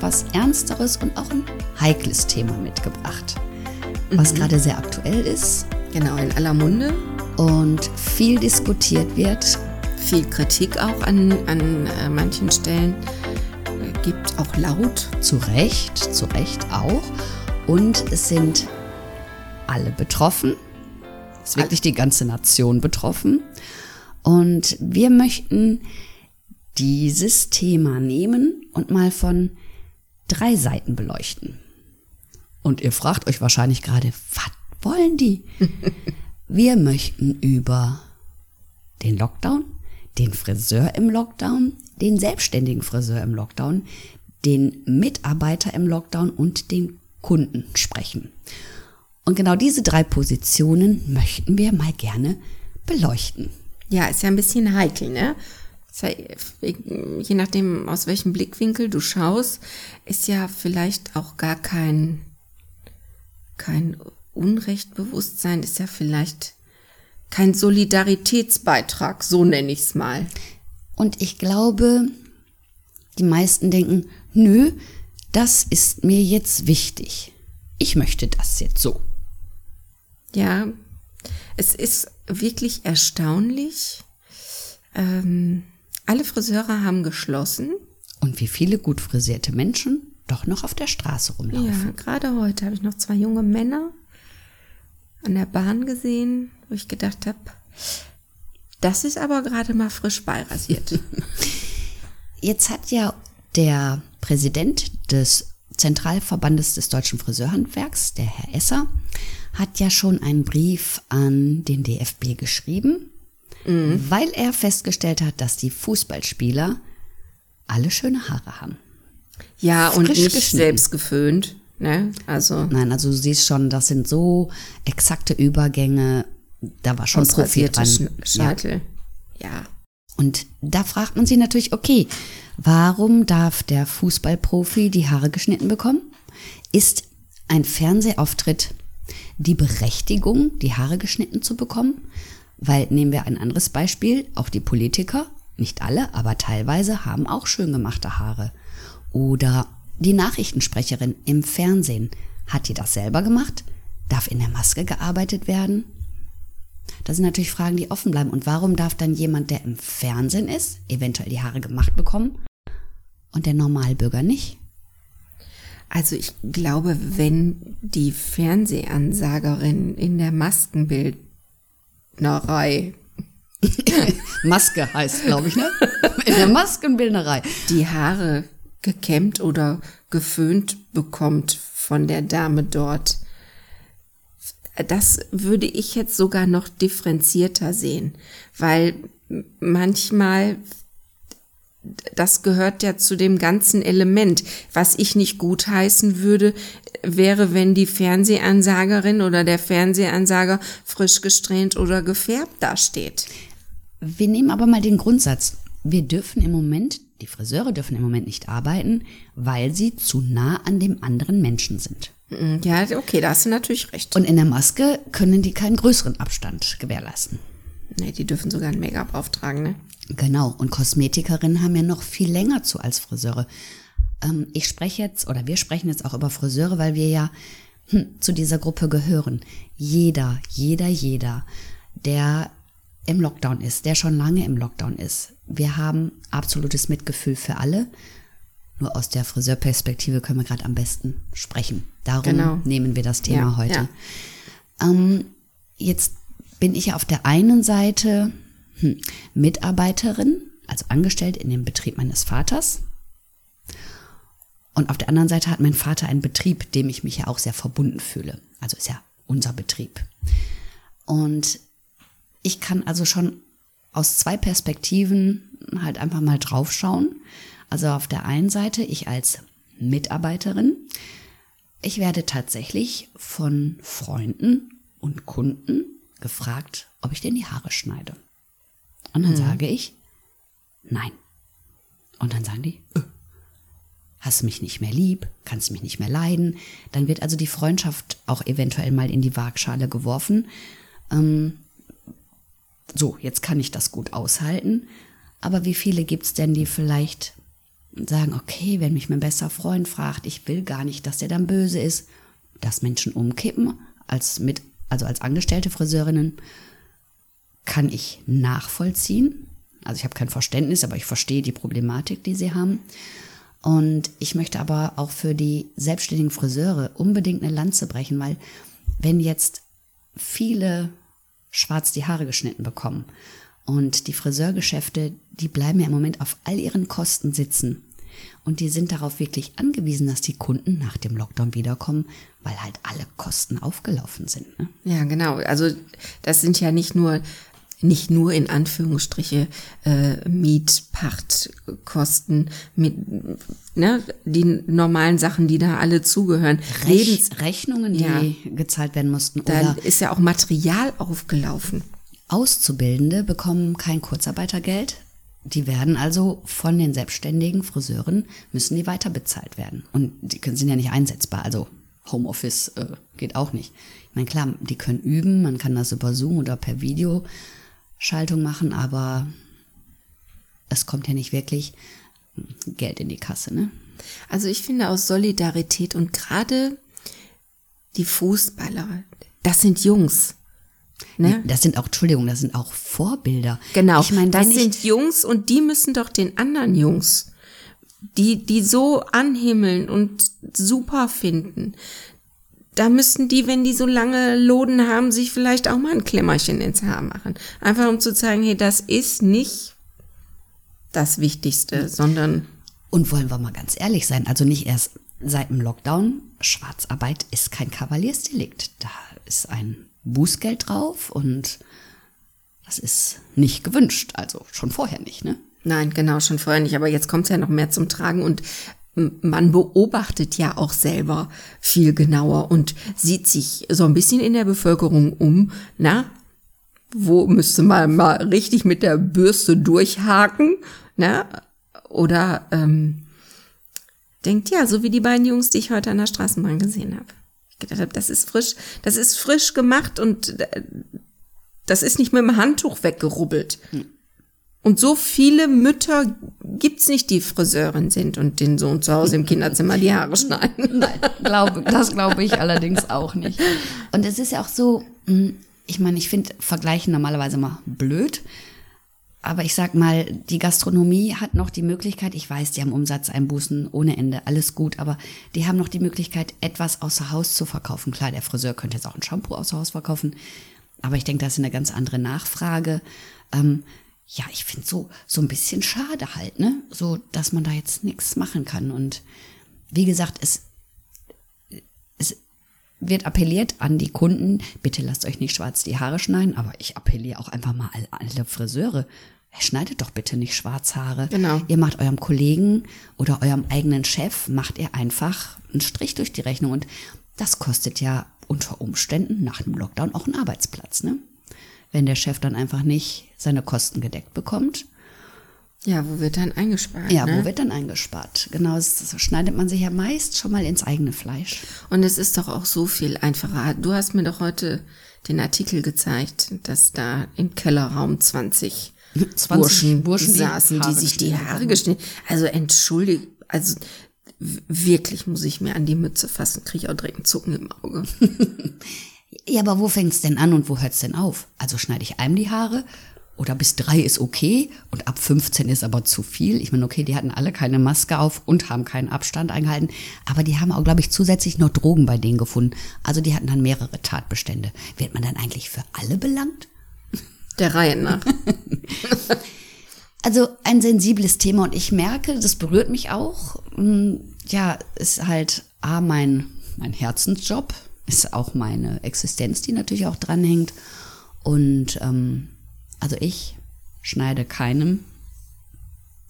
etwas ernsteres und auch ein heikles Thema mitgebracht, was mhm. gerade sehr aktuell ist. Genau, in aller Munde. Und viel diskutiert wird. Viel Kritik auch an, an äh, manchen Stellen äh, gibt, auch laut. Zu Recht, zu Recht auch. Und es sind alle betroffen. Es ist wirklich die ganze Nation betroffen. Und wir möchten dieses Thema nehmen und mal von drei Seiten beleuchten. Und ihr fragt euch wahrscheinlich gerade, was wollen die? Wir möchten über den Lockdown, den Friseur im Lockdown, den selbstständigen Friseur im Lockdown, den Mitarbeiter im Lockdown und den Kunden sprechen. Und genau diese drei Positionen möchten wir mal gerne beleuchten. Ja, ist ja ein bisschen heikel, ne? Je nachdem, aus welchem Blickwinkel du schaust, ist ja vielleicht auch gar kein, kein Unrechtbewusstsein, ist ja vielleicht kein Solidaritätsbeitrag, so nenne ich es mal. Und ich glaube, die meisten denken, nö, das ist mir jetzt wichtig. Ich möchte das jetzt so. Ja, es ist wirklich erstaunlich. Ähm, alle Friseure haben geschlossen. Und wie viele gut frisierte Menschen doch noch auf der Straße rumlaufen. Ja, gerade heute habe ich noch zwei junge Männer an der Bahn gesehen, wo ich gedacht habe, das ist aber gerade mal frisch beirasiert. Jetzt hat ja der Präsident des Zentralverbandes des deutschen Friseurhandwerks, der Herr Esser, hat ja schon einen Brief an den DFB geschrieben mhm. weil er festgestellt hat, dass die Fußballspieler alle schöne Haare haben. Ja, Frisch und nicht selbst geföhnt. Ne? Also Nein, also du siehst schon, das sind so exakte Übergänge. Da war schon Profi dran. Scheitel. Ja. ja. Und da fragt man sich natürlich, okay, warum darf der Fußballprofi die Haare geschnitten bekommen? Ist ein Fernsehauftritt die Berechtigung, die Haare geschnitten zu bekommen? Weil nehmen wir ein anderes Beispiel, auch die Politiker, nicht alle, aber teilweise haben auch schön gemachte Haare. Oder die Nachrichtensprecherin im Fernsehen, hat die das selber gemacht? Darf in der Maske gearbeitet werden? Das sind natürlich Fragen, die offen bleiben. Und warum darf dann jemand, der im Fernsehen ist, eventuell die Haare gemacht bekommen und der Normalbürger nicht? Also ich glaube, wenn die Fernsehansagerin in der Maskenbild Maskenbildnerei. Maske heißt, glaube ich, ne? In der Maskenbildnerei. Die Haare gekämmt oder geföhnt bekommt von der Dame dort. Das würde ich jetzt sogar noch differenzierter sehen, weil manchmal das gehört ja zu dem ganzen Element. Was ich nicht gutheißen würde, wäre, wenn die Fernsehansagerin oder der Fernsehansager frisch gesträhnt oder gefärbt dasteht. Wir nehmen aber mal den Grundsatz. Wir dürfen im Moment, die Friseure dürfen im Moment nicht arbeiten, weil sie zu nah an dem anderen Menschen sind. Mm, ja, okay, da hast du natürlich recht. Und in der Maske können die keinen größeren Abstand gewährleisten. Nee, die dürfen sogar ein Make-up auftragen, ne? Genau, und Kosmetikerinnen haben ja noch viel länger zu als Friseure. Ähm, ich spreche jetzt, oder wir sprechen jetzt auch über Friseure, weil wir ja hm, zu dieser Gruppe gehören. Jeder, jeder, jeder, der im Lockdown ist, der schon lange im Lockdown ist. Wir haben absolutes Mitgefühl für alle. Nur aus der Friseurperspektive können wir gerade am besten sprechen. Darum genau. nehmen wir das Thema ja, heute. Ja. Ähm, jetzt bin ich auf der einen Seite hm, Mitarbeiterin, also angestellt in dem Betrieb meines Vaters. Und auf der anderen Seite hat mein Vater einen Betrieb, dem ich mich ja auch sehr verbunden fühle. Also ist ja unser Betrieb. Und ich kann also schon aus zwei Perspektiven halt einfach mal drauf schauen. Also auf der einen Seite, ich als Mitarbeiterin, ich werde tatsächlich von Freunden und Kunden gefragt, ob ich denn die Haare schneide. Und dann sage ich, nein. Und dann sagen die, äh, hast mich nicht mehr lieb, kannst mich nicht mehr leiden. Dann wird also die Freundschaft auch eventuell mal in die Waagschale geworfen. Ähm, so, jetzt kann ich das gut aushalten. Aber wie viele gibt's denn, die vielleicht sagen, okay, wenn mich mein bester Freund fragt, ich will gar nicht, dass der dann böse ist, dass Menschen umkippen, als mit, also als angestellte Friseurinnen, kann ich nachvollziehen. Also ich habe kein Verständnis, aber ich verstehe die Problematik, die sie haben. Und ich möchte aber auch für die selbstständigen Friseure unbedingt eine Lanze brechen, weil wenn jetzt viele schwarz die Haare geschnitten bekommen und die Friseurgeschäfte, die bleiben ja im Moment auf all ihren Kosten sitzen. Und die sind darauf wirklich angewiesen, dass die Kunden nach dem Lockdown wiederkommen, weil halt alle Kosten aufgelaufen sind. Ne? Ja, genau. Also das sind ja nicht nur nicht nur in Anführungsstriche äh, Mietpachtkosten, mit, ne, die normalen Sachen, die da alle zugehören. Rech Lebens Rechnungen, die ja. gezahlt werden mussten. Dann ist ja auch Material aufgelaufen. Auszubildende bekommen kein Kurzarbeitergeld. Die werden also von den selbstständigen Friseuren, müssen die weiter bezahlt werden. Und die sind ja nicht einsetzbar. Also Homeoffice äh, geht auch nicht. Ich meine, klar, die können üben, man kann das über Zoom oder per Video Schaltung machen, aber es kommt ja nicht wirklich Geld in die Kasse, ne? Also ich finde aus Solidarität und gerade die Fußballer, das sind Jungs. Ne? Das sind auch, Entschuldigung, das sind auch Vorbilder. Genau, ich meine, das sind Jungs und die müssen doch den anderen Jungs, die, die so anhimmeln und super finden, da müssten die, wenn die so lange Loden haben, sich vielleicht auch mal ein Klemmerchen ins Haar machen. Einfach um zu zeigen, hey, das ist nicht das Wichtigste, sondern. Und wollen wir mal ganz ehrlich sein, also nicht erst seit dem Lockdown, Schwarzarbeit ist kein Kavaliersdelikt. Da ist ein Bußgeld drauf und das ist nicht gewünscht, also schon vorher nicht, ne? Nein, genau, schon vorher nicht. Aber jetzt kommt es ja noch mehr zum Tragen. Und man beobachtet ja auch selber viel genauer und sieht sich so ein bisschen in der Bevölkerung um, na, wo müsste man mal richtig mit der Bürste durchhaken, na, oder ähm, denkt ja, so wie die beiden Jungs, die ich heute an der Straßenbahn gesehen habe. Gedacht habe, das ist frisch, das ist frisch gemacht und äh, das ist nicht mit dem Handtuch weggerubbelt. Hm. Und so viele Mütter gibt's nicht, die Friseurin sind und den Sohn zu Hause im Kinderzimmer die Haare schneiden. Nein, glaube, das glaube ich allerdings auch nicht. Und es ist ja auch so, hm, ich meine, ich finde Vergleichen normalerweise mal blöd. Aber ich sag mal, die Gastronomie hat noch die Möglichkeit, ich weiß, die haben Umsatzeinbußen ohne Ende, alles gut, aber die haben noch die Möglichkeit, etwas außer Haus zu verkaufen. Klar, der Friseur könnte jetzt auch ein Shampoo außer Haus verkaufen, aber ich denke, das ist eine ganz andere Nachfrage. Ähm, ja, ich finde so, so ein bisschen schade halt, ne? So, dass man da jetzt nichts machen kann. Und wie gesagt, es, es wird appelliert an die Kunden, bitte lasst euch nicht schwarz die Haare schneiden, aber ich appelliere auch einfach mal an alle Friseure. Schneidet doch bitte nicht Schwarzhaare. Genau. Ihr macht eurem Kollegen oder eurem eigenen Chef, macht ihr einfach einen Strich durch die Rechnung. Und das kostet ja unter Umständen nach einem Lockdown auch einen Arbeitsplatz, ne? wenn der Chef dann einfach nicht seine Kosten gedeckt bekommt. Ja, wo wird dann eingespart? Ja, ne? wo wird dann eingespart? Genau, das schneidet man sich ja meist schon mal ins eigene Fleisch. Und es ist doch auch so viel einfacher. Du hast mir doch heute den Artikel gezeigt, dass da im Kellerraum 20, 20 Burschen, Burschen saßen, die, die sich die Haare geschnitten Also entschuldigt, also wirklich muss ich mir an die Mütze fassen, kriege ich auch direkt einen Zucken im Auge. Ja, aber wo fängt's denn an und wo hört's denn auf? Also schneide ich einem die Haare oder bis drei ist okay und ab 15 ist aber zu viel. Ich meine, okay, die hatten alle keine Maske auf und haben keinen Abstand eingehalten, aber die haben auch, glaube ich, zusätzlich noch Drogen bei denen gefunden. Also die hatten dann mehrere Tatbestände. Wird man dann eigentlich für alle belangt? Der Reihe nach. also ein sensibles Thema und ich merke, das berührt mich auch. Hm, ja, ist halt A, mein, mein Herzensjob ist auch meine Existenz, die natürlich auch dranhängt. Und ähm, also ich schneide keinem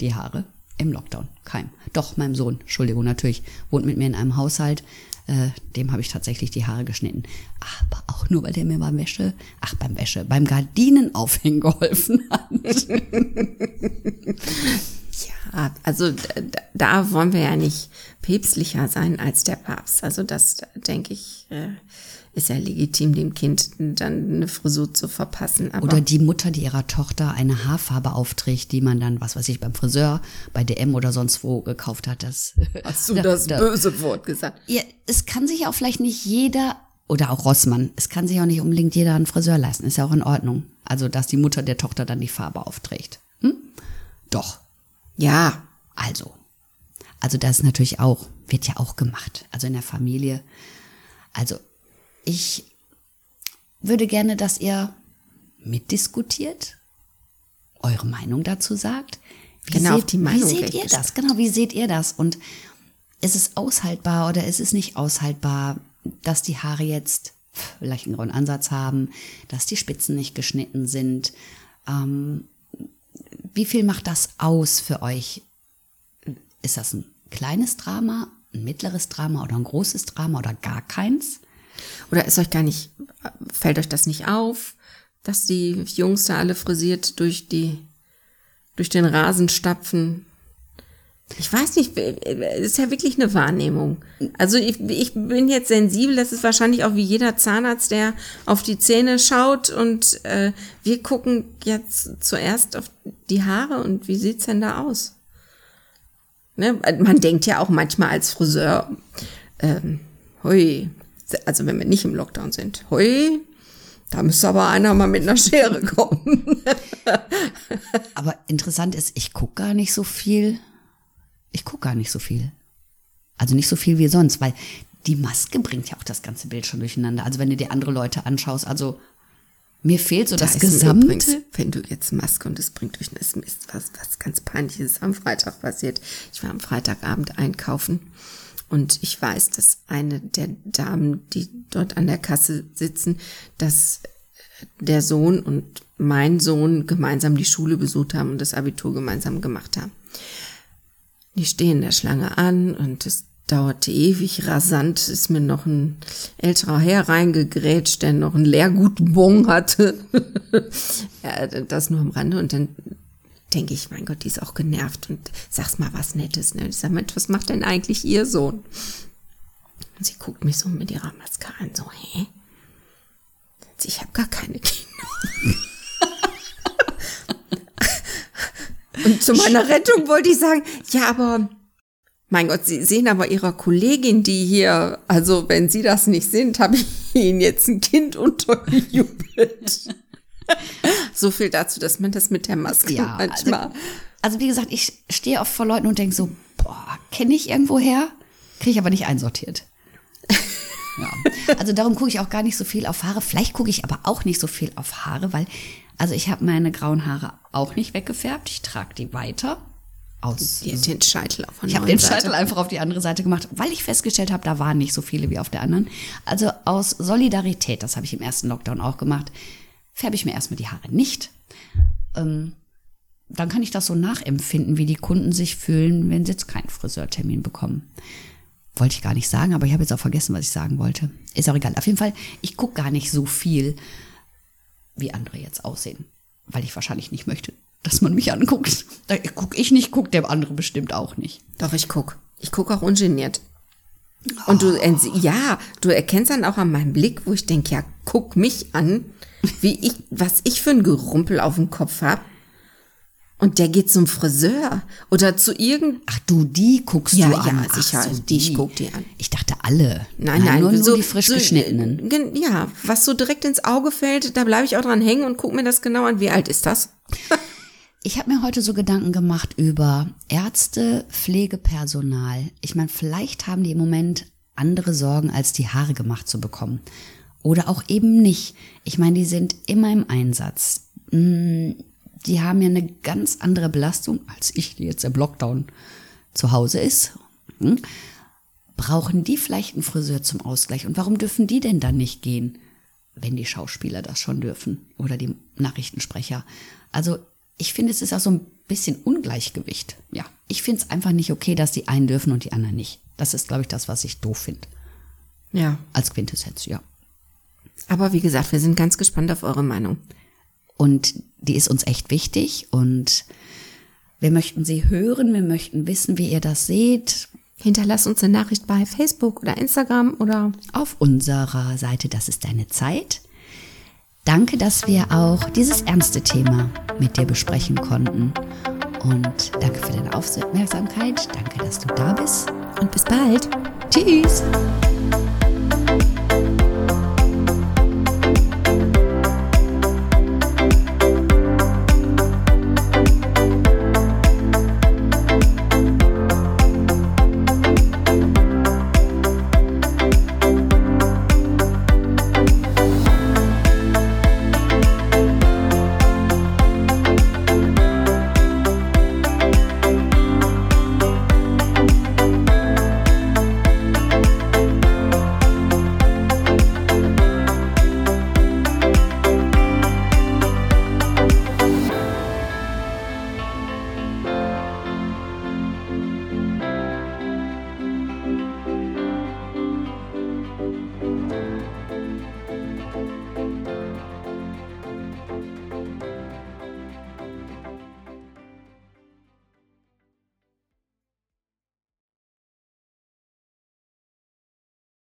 die Haare im Lockdown. Keinem. Doch, meinem Sohn, Entschuldigung, natürlich, wohnt mit mir in einem Haushalt. Äh, dem habe ich tatsächlich die Haare geschnitten. Aber auch nur, weil der mir beim Wäsche, ach beim Wäsche, beim Gardinenaufhängen geholfen hat. ja, also da, da wollen wir ja nicht päpstlicher sein als der Papst. Also das denke ich. Äh, ist ja legitim, dem Kind dann eine Frisur zu verpassen. Aber oder die Mutter, die ihrer Tochter eine Haarfarbe aufträgt, die man dann, was weiß ich, beim Friseur, bei DM oder sonst wo gekauft hat. Das, Hast du das da, böse Wort gesagt? Ja, es kann sich auch vielleicht nicht jeder, oder auch Rossmann, es kann sich auch nicht unbedingt jeder einen Friseur leisten. Ist ja auch in Ordnung. Also, dass die Mutter der Tochter dann die Farbe aufträgt. Hm? Doch. Ja. Also. Also, das ist natürlich auch, wird ja auch gemacht. Also in der Familie. Also ich würde gerne, dass ihr mitdiskutiert, eure Meinung dazu sagt. Wie genau, seht, die Meinung wie seht ihr das? Genau, wie seht ihr das? Und ist es aushaltbar oder ist es nicht aushaltbar, dass die Haare jetzt vielleicht einen grauen Ansatz haben, dass die Spitzen nicht geschnitten sind? Ähm, wie viel macht das aus für euch? Ist das ein kleines Drama, ein mittleres Drama oder ein großes Drama oder gar keins? Oder ist euch gar nicht, fällt euch das nicht auf, dass die Jungs da alle frisiert durch die, durch den Rasen stapfen? Ich weiß nicht, ist ja wirklich eine Wahrnehmung. Also ich, ich bin jetzt sensibel, das ist wahrscheinlich auch wie jeder Zahnarzt, der auf die Zähne schaut und äh, wir gucken jetzt zuerst auf die Haare und wie sieht's denn da aus? Ne? Man denkt ja auch manchmal als Friseur, ähm, hui, also wenn wir nicht im Lockdown sind, hui, da müsste aber einer mal mit einer Schere kommen. aber interessant ist, ich gucke gar nicht so viel. Ich gucke gar nicht so viel. Also nicht so viel wie sonst, weil die Maske bringt ja auch das ganze Bild schon durcheinander. Also wenn du dir andere Leute anschaust, also mir fehlt so da das Gesamte. Übrigens, wenn du jetzt Maske und es bringt durch das Mist, was, was ganz peinliches am Freitag passiert. Ich war am Freitagabend einkaufen und ich weiß, dass eine der Damen, die dort an der Kasse sitzen, dass der Sohn und mein Sohn gemeinsam die Schule besucht haben und das Abitur gemeinsam gemacht haben. Die stehen der Schlange an und es dauerte ewig rasant, ist mir noch ein älterer Herr reingegrätscht, der noch ein Lehrgutbon hatte. ja, das nur am Rande und dann denke ich, mein Gott, die ist auch genervt und sag's mal was Nettes. Ne? Ich sage, Mensch, was macht denn eigentlich ihr Sohn? Und sie guckt mich so mit ihrer Maske an, so, hä? Ich habe gar keine Kinder. und zu meiner Rettung wollte ich sagen, ja, aber mein Gott, Sie sehen aber Ihrer Kollegin, die hier, also wenn Sie das nicht sind, habe ich Ihnen jetzt ein Kind untergejubelt. So viel dazu, dass man das mit der Maske ja, manchmal. Also, also wie gesagt, ich stehe oft vor Leuten und denke so, boah, kenne ich irgendwo her? Kriege ich aber nicht einsortiert. ja. Also darum gucke ich auch gar nicht so viel auf Haare. Vielleicht gucke ich aber auch nicht so viel auf Haare, weil, also ich habe meine grauen Haare auch nicht weggefärbt. Ich trage die weiter. Aus, die, den Scheitel auf Ich habe den Scheitel Seite. einfach auf die andere Seite gemacht, weil ich festgestellt habe, da waren nicht so viele wie auf der anderen. Also aus Solidarität, das habe ich im ersten Lockdown auch gemacht, färbe ich mir erstmal die Haare nicht. Ähm, dann kann ich das so nachempfinden, wie die Kunden sich fühlen, wenn sie jetzt keinen Friseurtermin bekommen. Wollte ich gar nicht sagen, aber ich habe jetzt auch vergessen, was ich sagen wollte. Ist auch egal. Auf jeden Fall, ich gucke gar nicht so viel, wie andere jetzt aussehen. Weil ich wahrscheinlich nicht möchte, dass man mich anguckt. Da gucke ich nicht, guckt der andere bestimmt auch nicht. Doch, ich gucke. Ich gucke auch ungeniert. Und du, ja, du erkennst dann auch an meinem Blick, wo ich denke, ja, guck mich an wie ich, was ich für ein Gerumpel auf dem Kopf hab. Und der geht zum Friseur oder zu irgend. Ach du, die guckst ja, du an. Ja, sicher, so, die, ich guck die an. Ich dachte alle. Nein, nein, nur, nur so, die frisch so, geschnittenen. Ja, was so direkt ins Auge fällt, da bleibe ich auch dran hängen und guck mir das genau an. Wie alt ist das? ich habe mir heute so Gedanken gemacht über Ärzte, Pflegepersonal. Ich meine, vielleicht haben die im Moment andere Sorgen, als die Haare gemacht zu bekommen. Oder auch eben nicht. Ich meine, die sind immer im Einsatz. Mm, die haben ja eine ganz andere Belastung, als ich, die jetzt im Lockdown zu Hause ist. Hm? Brauchen die vielleicht einen Friseur zum Ausgleich? Und warum dürfen die denn dann nicht gehen, wenn die Schauspieler das schon dürfen oder die Nachrichtensprecher? Also ich finde, es ist auch so ein bisschen Ungleichgewicht. Ja, ich finde es einfach nicht okay, dass die einen dürfen und die anderen nicht. Das ist, glaube ich, das, was ich doof finde. Ja. Als Quintessenz, ja. Aber wie gesagt, wir sind ganz gespannt auf eure Meinung. Und die ist uns echt wichtig und wir möchten sie hören, wir möchten wissen, wie ihr das seht. Hinterlass uns eine Nachricht bei Facebook oder Instagram oder auf unserer Seite Das ist deine Zeit. Danke, dass wir auch dieses ernste Thema mit dir besprechen konnten. Und danke für deine Aufmerksamkeit. Danke, dass du da bist. Und bis bald. Tschüss.